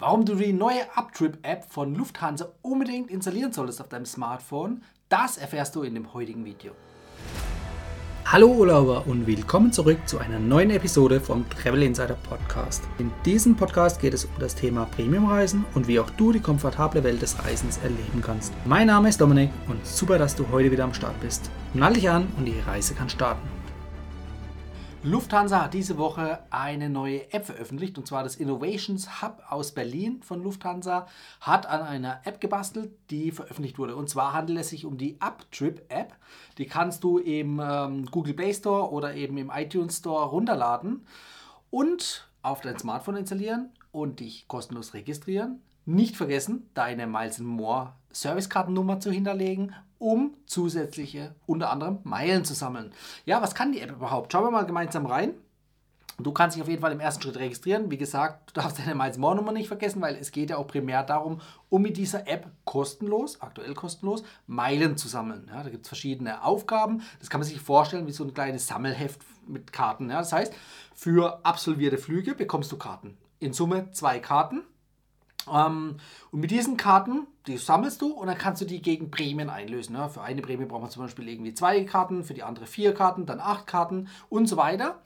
Warum du die neue Uptrip-App von Lufthansa unbedingt installieren solltest auf deinem Smartphone, das erfährst du in dem heutigen Video. Hallo Urlauber und willkommen zurück zu einer neuen Episode vom Travel Insider Podcast. In diesem Podcast geht es um das Thema Premiumreisen und wie auch du die komfortable Welt des Reisens erleben kannst. Mein Name ist Dominik und super, dass du heute wieder am Start bist. Nall dich an und die Reise kann starten. Lufthansa hat diese Woche eine neue App veröffentlicht und zwar das Innovations Hub aus Berlin von Lufthansa hat an einer App gebastelt, die veröffentlicht wurde. Und zwar handelt es sich um die Uptrip App. Die kannst du im ähm, Google Play Store oder eben im iTunes Store runterladen und auf dein Smartphone installieren und dich kostenlos registrieren. Nicht vergessen, deine Miles More Servicekartennummer zu hinterlegen um zusätzliche, unter anderem Meilen zu sammeln. Ja, was kann die App überhaupt? Schauen wir mal gemeinsam rein. Du kannst dich auf jeden Fall im ersten Schritt registrieren. Wie gesagt, du darfst deine Miles More Nummer nicht vergessen, weil es geht ja auch primär darum, um mit dieser App kostenlos, aktuell kostenlos, Meilen zu sammeln. Ja, da gibt es verschiedene Aufgaben. Das kann man sich vorstellen wie so ein kleines Sammelheft mit Karten. Ja, das heißt, für absolvierte Flüge bekommst du Karten. In Summe zwei Karten. Ähm, und mit diesen Karten, die sammelst du und dann kannst du die gegen Prämien einlösen. Ne? Für eine Prämie braucht man zum Beispiel irgendwie zwei Karten, für die andere vier Karten, dann acht Karten und so weiter.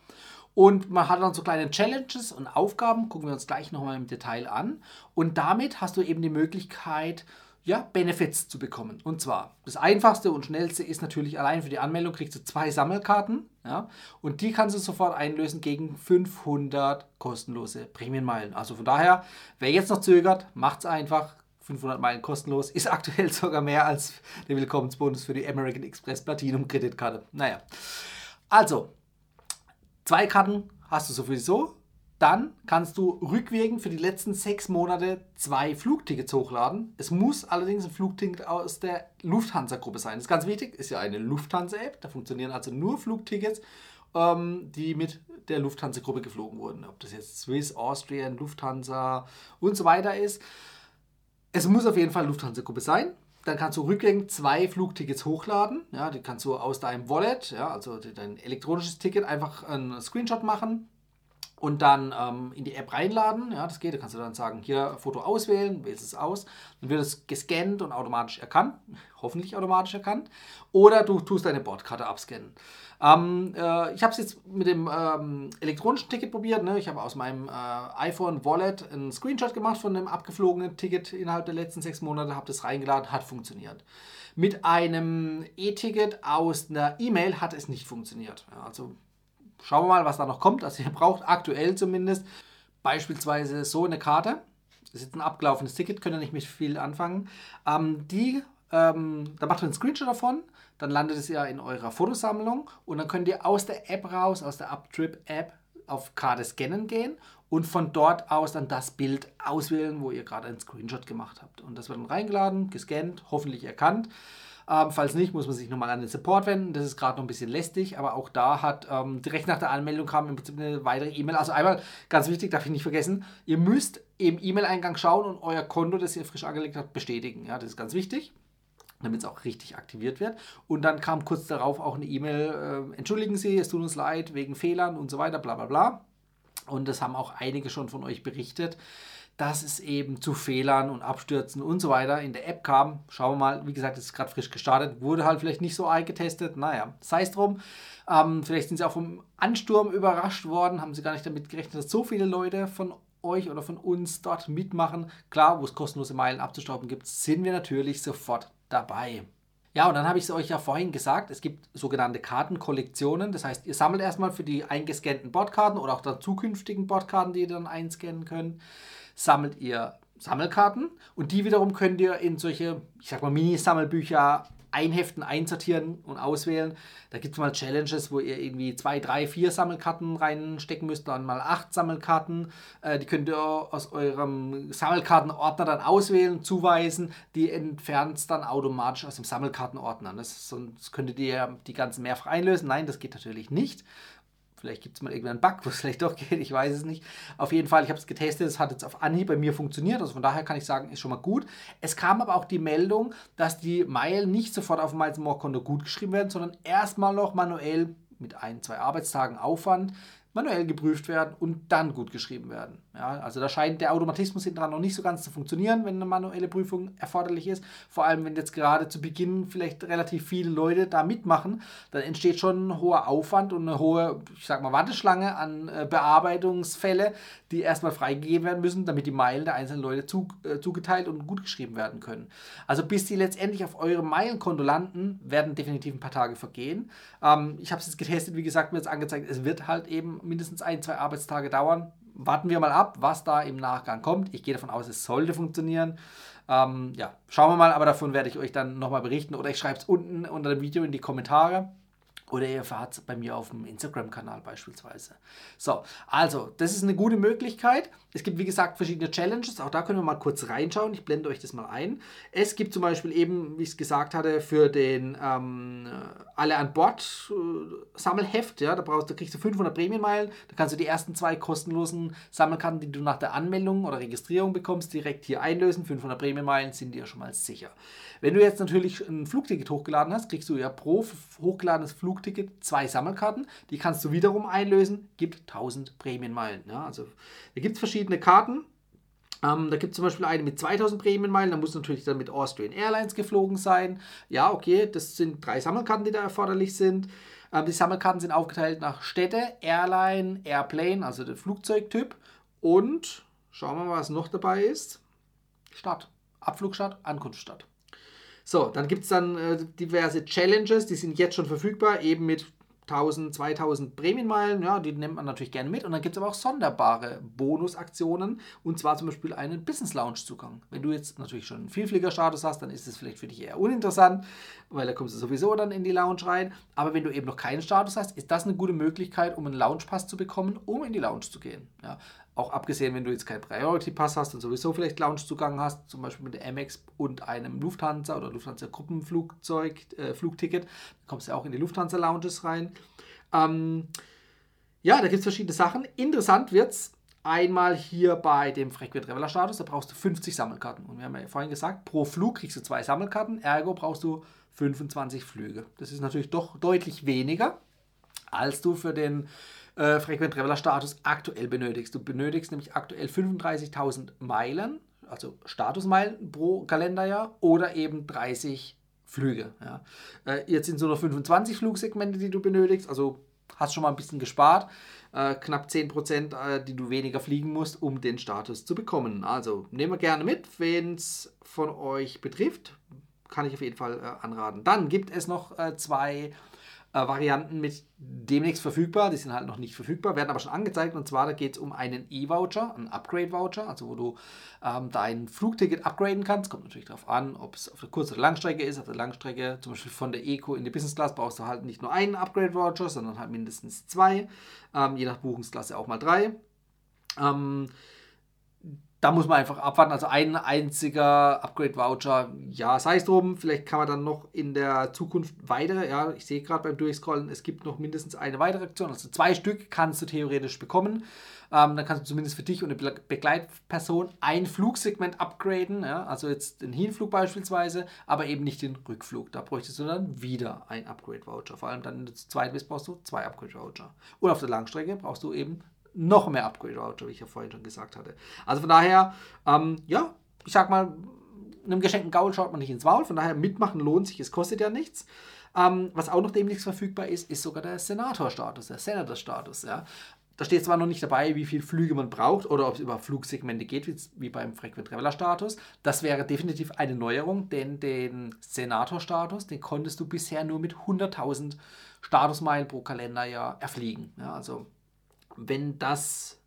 Und man hat dann so kleine Challenges und Aufgaben, gucken wir uns gleich nochmal im Detail an. Und damit hast du eben die Möglichkeit, ja, Benefits zu bekommen. Und zwar, das einfachste und schnellste ist natürlich allein für die Anmeldung kriegst du zwei Sammelkarten. Ja, und die kannst du sofort einlösen gegen 500 kostenlose Prämienmeilen. Also von daher, wer jetzt noch zögert, macht es einfach. 500 Meilen kostenlos ist aktuell sogar mehr als der Willkommensbonus für die American Express Platinum Kreditkarte. Naja, also, zwei Karten hast du sowieso dann kannst du rückwirkend für die letzten sechs Monate zwei Flugtickets hochladen. Es muss allerdings ein Flugticket aus der Lufthansa-Gruppe sein. Das ist ganz wichtig, ist ja eine Lufthansa-App. Da funktionieren also nur Flugtickets, ähm, die mit der Lufthansa-Gruppe geflogen wurden. Ob das jetzt Swiss, Austrian, Lufthansa und so weiter ist. Es muss auf jeden Fall Lufthansa-Gruppe sein. Dann kannst du rückgängig zwei Flugtickets hochladen. Ja, die kannst du aus deinem Wallet, ja, also dein elektronisches Ticket, einfach einen Screenshot machen und dann ähm, in die App reinladen. Ja, das geht. Da kannst du dann sagen, hier Foto auswählen, wählst es aus. Dann wird es gescannt und automatisch erkannt. Hoffentlich automatisch erkannt. Oder du tust deine Bordkarte abscannen. Ähm, äh, ich habe es jetzt mit dem ähm, elektronischen Ticket probiert. Ne? Ich habe aus meinem äh, iPhone Wallet einen Screenshot gemacht von dem abgeflogenen Ticket innerhalb der letzten sechs Monate, habe das reingeladen, hat funktioniert. Mit einem E-Ticket aus einer E-Mail hat es nicht funktioniert. Ja, also Schauen wir mal, was da noch kommt. Also ihr braucht aktuell zumindest beispielsweise so eine Karte. Das ist jetzt ein abgelaufenes Ticket, könnt ihr nicht mit viel anfangen. Ähm, die, ähm, da macht ihr einen Screenshot davon, dann landet es ja in eurer Fotosammlung und dann könnt ihr aus der App raus, aus der Uptrip-App auf Karte scannen gehen und von dort aus dann das Bild auswählen, wo ihr gerade einen Screenshot gemacht habt. Und das wird dann reingeladen, gescannt, hoffentlich erkannt. Ähm, falls nicht, muss man sich nochmal an den Support wenden. Das ist gerade noch ein bisschen lästig, aber auch da hat ähm, direkt nach der Anmeldung kam im Prinzip eine weitere E-Mail. Also einmal ganz wichtig, darf ich nicht vergessen, ihr müsst im E-Mail-Eingang schauen und euer Konto, das ihr frisch angelegt habt, bestätigen. Ja, das ist ganz wichtig damit es auch richtig aktiviert wird. Und dann kam kurz darauf auch eine E-Mail, äh, entschuldigen Sie, es tut uns leid wegen Fehlern und so weiter, bla bla bla. Und das haben auch einige schon von euch berichtet dass es eben zu Fehlern und Abstürzen und so weiter in der App kam. Schauen wir mal, wie gesagt, es ist gerade frisch gestartet, wurde halt vielleicht nicht so arg getestet. Naja, sei es drum. Ähm, vielleicht sind sie auch vom Ansturm überrascht worden, haben sie gar nicht damit gerechnet, dass so viele Leute von euch oder von uns dort mitmachen. Klar, wo es kostenlose Meilen abzustauben gibt, sind wir natürlich sofort dabei. Ja, und dann habe ich es euch ja vorhin gesagt, es gibt sogenannte Kartenkollektionen. Das heißt, ihr sammelt erstmal für die eingescannten Bordkarten oder auch dann zukünftigen Bordkarten, die ihr dann einscannen könnt sammelt ihr Sammelkarten und die wiederum könnt ihr in solche, ich sag mal, Mini-Sammelbücher einheften, einsortieren und auswählen. Da gibt es mal Challenges, wo ihr irgendwie zwei, drei, vier Sammelkarten reinstecken müsst, dann mal acht Sammelkarten. Äh, die könnt ihr aus eurem Sammelkartenordner dann auswählen, zuweisen. Die entfernt es dann automatisch aus dem Sammelkartenordner. Das, sonst könntet ihr die ganzen mehrfach einlösen. Nein, das geht natürlich nicht. Vielleicht gibt es mal irgendeinen Bug, wo es vielleicht doch geht, ich weiß es nicht. Auf jeden Fall, ich habe es getestet, es hat jetzt auf Anhieb bei mir funktioniert. Also von daher kann ich sagen, ist schon mal gut. Es kam aber auch die Meldung, dass die Meilen nicht sofort auf dem Miles More Konto gut geschrieben werden, sondern erstmal noch manuell mit ein, zwei Arbeitstagen Aufwand manuell geprüft werden und dann gut geschrieben werden. Ja, also da scheint der Automatismus hinten dran noch nicht so ganz zu funktionieren, wenn eine manuelle Prüfung erforderlich ist. Vor allem, wenn jetzt gerade zu Beginn vielleicht relativ viele Leute da mitmachen, dann entsteht schon ein hoher Aufwand und eine hohe, ich sag mal, Warteschlange an äh, Bearbeitungsfälle, die erstmal freigegeben werden müssen, damit die Meilen der einzelnen Leute zu, äh, zugeteilt und gut geschrieben werden können. Also bis die letztendlich auf eure Meilenkonto landen, werden definitiv ein paar Tage vergehen. Ähm, ich habe es jetzt getestet, wie gesagt, mir jetzt angezeigt, es wird halt eben mindestens ein, zwei Arbeitstage dauern warten wir mal ab, was da im Nachgang kommt. Ich gehe davon aus, es sollte funktionieren. Ähm, ja, schauen wir mal, aber davon werde ich euch dann nochmal berichten oder ich schreibe es unten unter dem Video in die Kommentare. Oder ihr erfahrt es bei mir auf dem Instagram-Kanal beispielsweise. So, also, das ist eine gute Möglichkeit. Es gibt, wie gesagt, verschiedene Challenges. Auch da können wir mal kurz reinschauen. Ich blende euch das mal ein. Es gibt zum Beispiel eben, wie ich es gesagt hatte, für den ähm, Alle an Bord äh, Sammelheft. Ja, da, brauchst, da kriegst du 500 Prämienmeilen. Da kannst du die ersten zwei kostenlosen Sammelkarten, die du nach der Anmeldung oder Registrierung bekommst, direkt hier einlösen. 500 Prämienmeilen sind dir schon mal sicher. Wenn du jetzt natürlich ein Flugticket hochgeladen hast, kriegst du ja pro hochgeladenes Flugticket zwei Sammelkarten. Die kannst du wiederum einlösen, gibt 1000 Prämienmeilen. Ja, also da gibt es verschiedene Karten. Ähm, da gibt es zum Beispiel eine mit 2000 Prämienmeilen, da muss natürlich dann mit Austrian Airlines geflogen sein. Ja, okay, das sind drei Sammelkarten, die da erforderlich sind. Ähm, die Sammelkarten sind aufgeteilt nach Städte, Airline, Airplane, also der Flugzeugtyp. Und schauen wir mal, was noch dabei ist. Stadt. Abflugstadt, Ankunftsstadt. So, dann gibt es dann äh, diverse Challenges, die sind jetzt schon verfügbar, eben mit 1000, 2000 Prämienmeilen, ja, die nimmt man natürlich gerne mit. Und dann gibt es aber auch sonderbare Bonusaktionen und zwar zum Beispiel einen Business Lounge Zugang. Wenn du jetzt natürlich schon einen Vielfliegerstatus hast, dann ist es vielleicht für dich eher uninteressant, weil da kommst du sowieso dann in die Lounge rein. Aber wenn du eben noch keinen Status hast, ist das eine gute Möglichkeit, um einen Lounge Pass zu bekommen, um in die Lounge zu gehen. Ja. Auch abgesehen, wenn du jetzt keinen Priority Pass hast und sowieso vielleicht Loungezugang hast, zum Beispiel mit der Amex und einem Lufthansa oder Lufthansa Gruppenflugzeug, äh, Flugticket, dann kommst du auch in die Lufthansa Lounges rein. Ähm, ja, da gibt es verschiedene Sachen. Interessant wird es einmal hier bei dem Frequent Traveler Status, da brauchst du 50 Sammelkarten. Und wir haben ja vorhin gesagt, pro Flug kriegst du zwei Sammelkarten, ergo brauchst du 25 Flüge. Das ist natürlich doch deutlich weniger, als du für den äh, Frequent Traveler Status aktuell benötigst. Du benötigst nämlich aktuell 35.000 Meilen, also Statusmeilen pro Kalenderjahr oder eben 30 Flüge. Ja. Äh, jetzt sind es nur noch 25 Flugsegmente, die du benötigst, also hast schon mal ein bisschen gespart. Äh, knapp 10%, äh, die du weniger fliegen musst, um den Status zu bekommen. Also nehmen wir gerne mit, wenn es von euch betrifft. Kann ich auf jeden Fall äh, anraten. Dann gibt es noch äh, zwei äh, Varianten mit demnächst verfügbar. Die sind halt noch nicht verfügbar, werden aber schon angezeigt. Und zwar da geht es um einen E-Voucher, einen Upgrade-Voucher, also wo du ähm, dein Flugticket upgraden kannst. Kommt natürlich darauf an, ob es auf der Kurz- oder Langstrecke ist. Auf der Langstrecke, zum Beispiel von der Eco in die Business Class, brauchst du halt nicht nur einen Upgrade-Voucher, sondern halt mindestens zwei. Ähm, je nach Buchungsklasse auch mal drei. Ähm, da muss man einfach abwarten. Also ein einziger Upgrade-Voucher, ja, sei es drum. Vielleicht kann man dann noch in der Zukunft weitere, ja, ich sehe gerade beim Durchscrollen, es gibt noch mindestens eine weitere Aktion. Also zwei Stück kannst du theoretisch bekommen. Ähm, dann kannst du zumindest für dich und eine Begleitperson ein Flugsegment upgraden. Ja, also jetzt den Hinflug beispielsweise, aber eben nicht den Rückflug. Da bräuchtest du dann wieder ein Upgrade-Voucher. Vor allem dann, wenn du zu zweit bist, brauchst du zwei Upgrade-Voucher. Und auf der Langstrecke brauchst du eben noch mehr Upgrade-Voucher, wie ich ja vorhin schon gesagt hatte. Also von daher, ähm, ja, ich sag mal, einem geschenkten Gaul schaut man nicht ins Maul, von daher mitmachen lohnt sich, es kostet ja nichts. Ähm, was auch noch demnächst verfügbar ist, ist sogar der Senator-Status, der Senator-Status. Ja. Da steht zwar noch nicht dabei, wie viele Flüge man braucht oder ob es über Flugsegmente geht, wie, wie beim Frequent Traveler Status. Das wäre definitiv eine Neuerung, denn den Senator-Status, den konntest du bisher nur mit 100.000 Statusmeilen pro Kalenderjahr erfliegen. Ja, also wenn das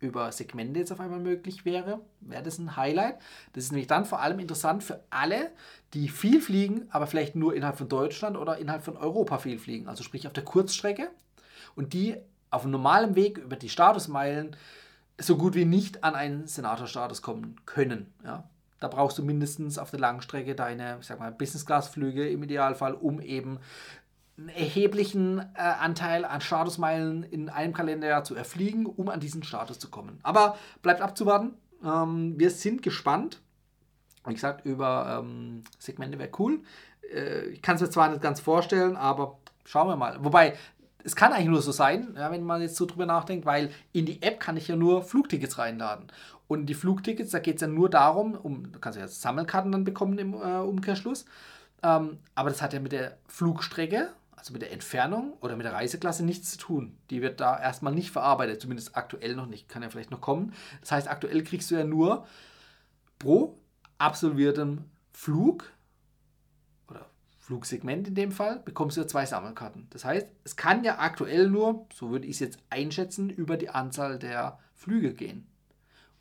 über Segmente jetzt auf einmal möglich wäre, wäre das ein Highlight. Das ist nämlich dann vor allem interessant für alle, die viel fliegen, aber vielleicht nur innerhalb von Deutschland oder innerhalb von Europa viel fliegen. Also sprich auf der Kurzstrecke und die auf einem normalen Weg über die Statusmeilen so gut wie nicht an einen Senatorstatus kommen können. Ja? Da brauchst du mindestens auf der Langstrecke deine, ich sag mal, Business-Class-Flüge im Idealfall, um eben erheblichen äh, Anteil an Statusmeilen in einem Kalenderjahr zu erfliegen, um an diesen Status zu kommen. Aber bleibt abzuwarten. Ähm, wir sind gespannt. Wie gesagt, über ähm, Segmente wäre cool. Äh, ich kann es mir zwar nicht ganz vorstellen, aber schauen wir mal. Wobei, es kann eigentlich nur so sein, ja, wenn man jetzt so drüber nachdenkt, weil in die App kann ich ja nur Flugtickets reinladen. Und die Flugtickets, da geht es ja nur darum, um, du kannst ja Sammelkarten dann bekommen im äh, Umkehrschluss. Ähm, aber das hat ja mit der Flugstrecke, also mit der Entfernung oder mit der Reiseklasse nichts zu tun. Die wird da erstmal nicht verarbeitet, zumindest aktuell noch nicht, kann ja vielleicht noch kommen. Das heißt, aktuell kriegst du ja nur pro absolviertem Flug oder Flugsegment in dem Fall, bekommst du ja zwei Sammelkarten. Das heißt, es kann ja aktuell nur, so würde ich es jetzt einschätzen, über die Anzahl der Flüge gehen.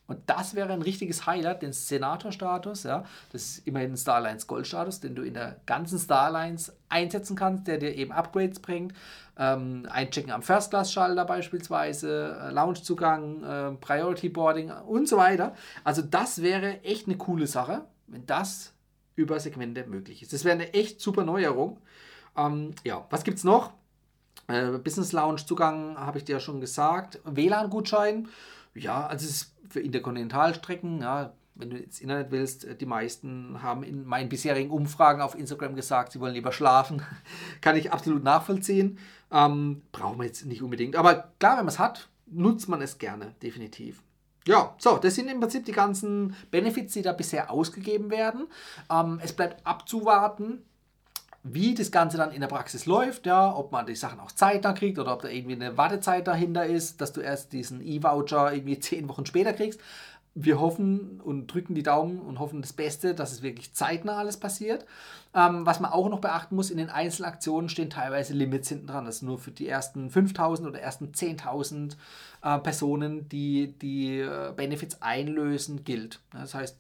Und das wäre ein richtiges Highlight, den Senator-Status, ja, das ist immerhin ein Starlines Gold-Status, den du in der ganzen Starlines einsetzen kannst, der dir eben Upgrades bringt. Ähm, Einchecken am First-Class-Schalter beispielsweise, äh, Loungezugang, äh, Priority Boarding und so weiter. Also das wäre echt eine coole Sache, wenn das über Segmente möglich ist. Das wäre eine echt super Neuerung. Ähm, ja, was gibt es noch? Äh, Business Lounge Zugang habe ich dir ja schon gesagt. WLAN-Gutschein. Ja, also es ist für Interkontinentalstrecken, ja, wenn du ins Internet willst, äh, die meisten haben in meinen bisherigen Umfragen auf Instagram gesagt, sie wollen lieber schlafen. Kann ich absolut nachvollziehen. Ähm, brauchen wir jetzt nicht unbedingt. Aber klar, wenn man es hat, nutzt man es gerne, definitiv. Ja, so, das sind im Prinzip die ganzen Benefits, die da bisher ausgegeben werden. Ähm, es bleibt abzuwarten, wie das Ganze dann in der Praxis läuft, ja, ob man die Sachen auch zeitnah kriegt oder ob da irgendwie eine Wartezeit dahinter ist, dass du erst diesen E-Voucher irgendwie zehn Wochen später kriegst. Wir hoffen und drücken die Daumen und hoffen das Beste, dass es wirklich zeitnah alles passiert. Ähm, was man auch noch beachten muss, in den Einzelaktionen stehen teilweise Limits hinten dran. Das ist nur für die ersten 5000 oder ersten 10.000 äh, Personen, die die äh, Benefits einlösen, gilt. Das heißt,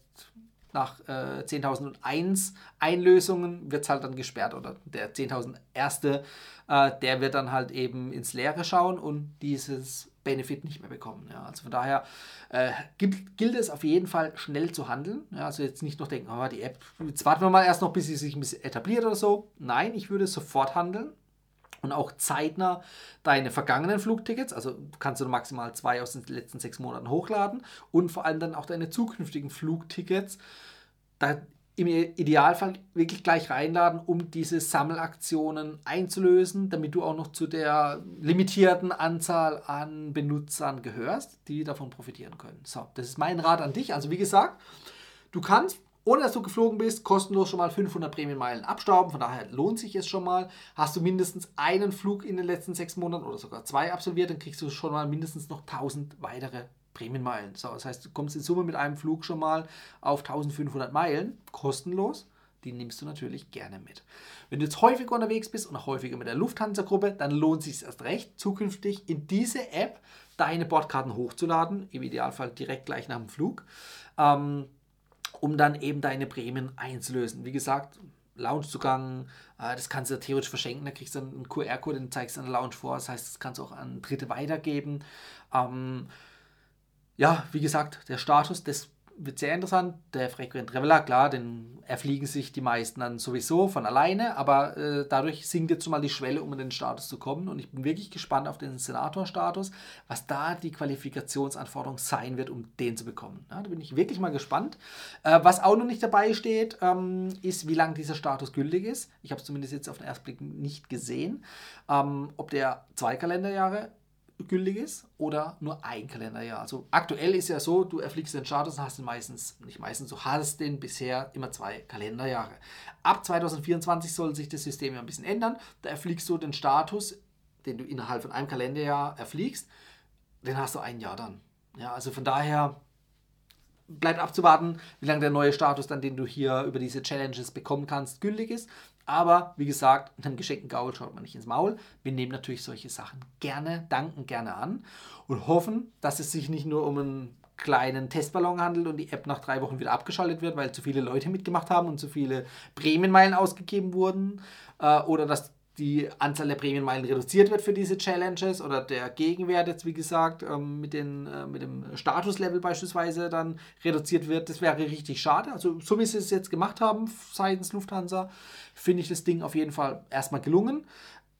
nach äh, 10.001 Einlösungen wird es halt dann gesperrt oder der 10.000 erste, äh, der wird dann halt eben ins Leere schauen und dieses Benefit nicht mehr bekommen. Ja. Also von daher äh, gilt, gilt, es auf jeden Fall schnell zu handeln. Ja. Also jetzt nicht noch denken, oh, die App, jetzt warten wir mal erst noch, bis sie sich ein bisschen etabliert oder so. Nein, ich würde sofort handeln und auch zeitnah deine vergangenen Flugtickets, also kannst du maximal zwei aus den letzten sechs Monaten hochladen und vor allem dann auch deine zukünftigen Flugtickets da im Idealfall wirklich gleich reinladen, um diese Sammelaktionen einzulösen, damit du auch noch zu der limitierten Anzahl an Benutzern gehörst, die davon profitieren können. So, das ist mein Rat an dich. Also wie gesagt, du kannst ohne dass du geflogen bist, kostenlos schon mal 500 Prämienmeilen abstauben. Von daher lohnt sich es schon mal. Hast du mindestens einen Flug in den letzten sechs Monaten oder sogar zwei absolviert, dann kriegst du schon mal mindestens noch 1000 weitere Prämienmeilen. So, das heißt, du kommst in Summe mit einem Flug schon mal auf 1500 Meilen, kostenlos. Die nimmst du natürlich gerne mit. Wenn du jetzt häufiger unterwegs bist und auch häufiger mit der Lufthansa-Gruppe, dann lohnt es sich erst recht, zukünftig in diese App deine Bordkarten hochzuladen, im Idealfall direkt gleich nach dem Flug. Ähm, um dann eben deine Prämien einzulösen. Wie gesagt, Loungezugang, äh, das kannst du theoretisch verschenken, da kriegst du einen QR-Code, den zeigst du an der Lounge vor, das heißt, das kannst du auch an Dritte weitergeben. Ähm, ja, wie gesagt, der Status, das wird sehr interessant. Der Frequent Traveler, klar, den erfliegen sich die meisten dann sowieso von alleine, aber äh, dadurch sinkt jetzt mal die Schwelle, um in den Status zu kommen. Und ich bin wirklich gespannt auf den Senator-Status, was da die Qualifikationsanforderung sein wird, um den zu bekommen. Ja, da bin ich wirklich mal gespannt. Äh, was auch noch nicht dabei steht, ähm, ist, wie lange dieser Status gültig ist. Ich habe es zumindest jetzt auf den ersten Blick nicht gesehen. Ähm, ob der zwei Kalenderjahre gültig ist oder nur ein Kalenderjahr. Also aktuell ist ja so, du erfliegst den Status und hast den meistens, nicht meistens, du hast den bisher immer zwei Kalenderjahre. Ab 2024 soll sich das System ja ein bisschen ändern. Da erfliegst du den Status, den du innerhalb von einem Kalenderjahr erfliegst, den hast du ein Jahr dann. Ja, also von daher bleibt abzuwarten, wie lange der neue Status dann, den du hier über diese Challenges bekommen kannst, gültig ist. Aber wie gesagt, einem geschenkten Gaul schaut man nicht ins Maul. Wir nehmen natürlich solche Sachen gerne, danken gerne an und hoffen, dass es sich nicht nur um einen kleinen Testballon handelt und die App nach drei Wochen wieder abgeschaltet wird, weil zu viele Leute mitgemacht haben und zu viele Prämienmeilen ausgegeben wurden äh, oder dass die Anzahl der Prämienmeilen reduziert wird für diese Challenges oder der Gegenwert jetzt, wie gesagt, ähm, mit, den, äh, mit dem Statuslevel beispielsweise dann reduziert wird. Das wäre richtig schade. Also so wie sie es jetzt gemacht haben seitens Lufthansa, finde ich das Ding auf jeden Fall erstmal gelungen.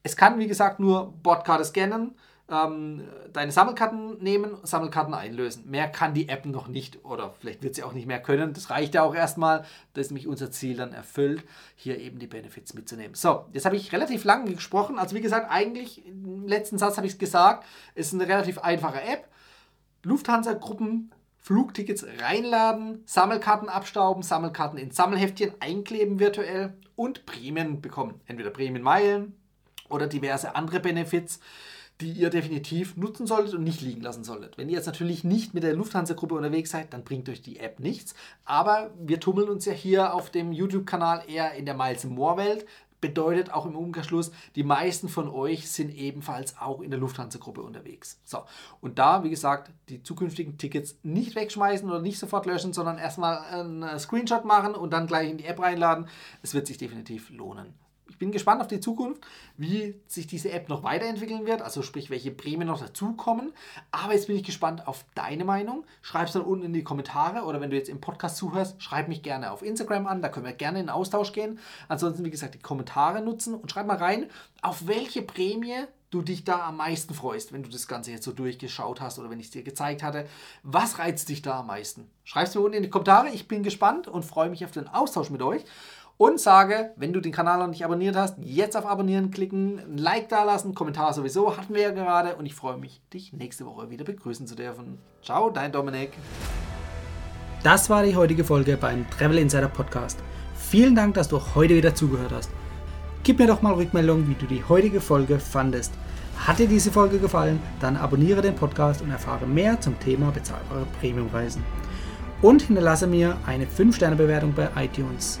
Es kann, wie gesagt, nur Bordkarte scannen. Ähm, deine Sammelkarten nehmen, Sammelkarten einlösen. Mehr kann die App noch nicht oder vielleicht wird sie auch nicht mehr können. Das reicht ja auch erstmal. Das ist nämlich unser Ziel dann erfüllt, hier eben die Benefits mitzunehmen. So, jetzt habe ich relativ lange gesprochen. Also wie gesagt, eigentlich im letzten Satz habe ich es gesagt, ist eine relativ einfache App. Lufthansa-Gruppen Flugtickets reinladen, Sammelkarten abstauben, Sammelkarten in Sammelheftchen einkleben virtuell und Prämien bekommen. Entweder Prämienmeilen oder diverse andere Benefits, die ihr definitiv nutzen solltet und nicht liegen lassen solltet. Wenn ihr jetzt natürlich nicht mit der Lufthansa-Gruppe unterwegs seid, dann bringt euch die App nichts. Aber wir tummeln uns ja hier auf dem YouTube-Kanal eher in der Miles More-Welt. Bedeutet auch im Umkehrschluss, die meisten von euch sind ebenfalls auch in der Lufthansa-Gruppe unterwegs. So, und da, wie gesagt, die zukünftigen Tickets nicht wegschmeißen oder nicht sofort löschen, sondern erstmal einen Screenshot machen und dann gleich in die App reinladen. Es wird sich definitiv lohnen bin gespannt auf die Zukunft, wie sich diese App noch weiterentwickeln wird, also sprich, welche Prämien noch dazukommen. Aber jetzt bin ich gespannt auf deine Meinung. Schreib es dann unten in die Kommentare oder wenn du jetzt im Podcast zuhörst, schreib mich gerne auf Instagram an, da können wir gerne in Austausch gehen. Ansonsten, wie gesagt, die Kommentare nutzen und schreib mal rein, auf welche Prämie du dich da am meisten freust, wenn du das Ganze jetzt so durchgeschaut hast oder wenn ich es dir gezeigt hatte. Was reizt dich da am meisten? Schreib es mir unten in die Kommentare. Ich bin gespannt und freue mich auf den Austausch mit euch und sage, wenn du den Kanal noch nicht abonniert hast, jetzt auf Abonnieren klicken, ein Like da lassen, Kommentar sowieso, hatten wir ja gerade und ich freue mich, dich nächste Woche wieder begrüßen zu dürfen. Ciao, dein Dominik. Das war die heutige Folge beim Travel Insider Podcast. Vielen Dank, dass du heute wieder zugehört hast. Gib mir doch mal Rückmeldung, wie du die heutige Folge fandest. Hat dir diese Folge gefallen, dann abonniere den Podcast und erfahre mehr zum Thema bezahlbare Premiumreisen. Und hinterlasse mir eine 5-Sterne-Bewertung bei iTunes.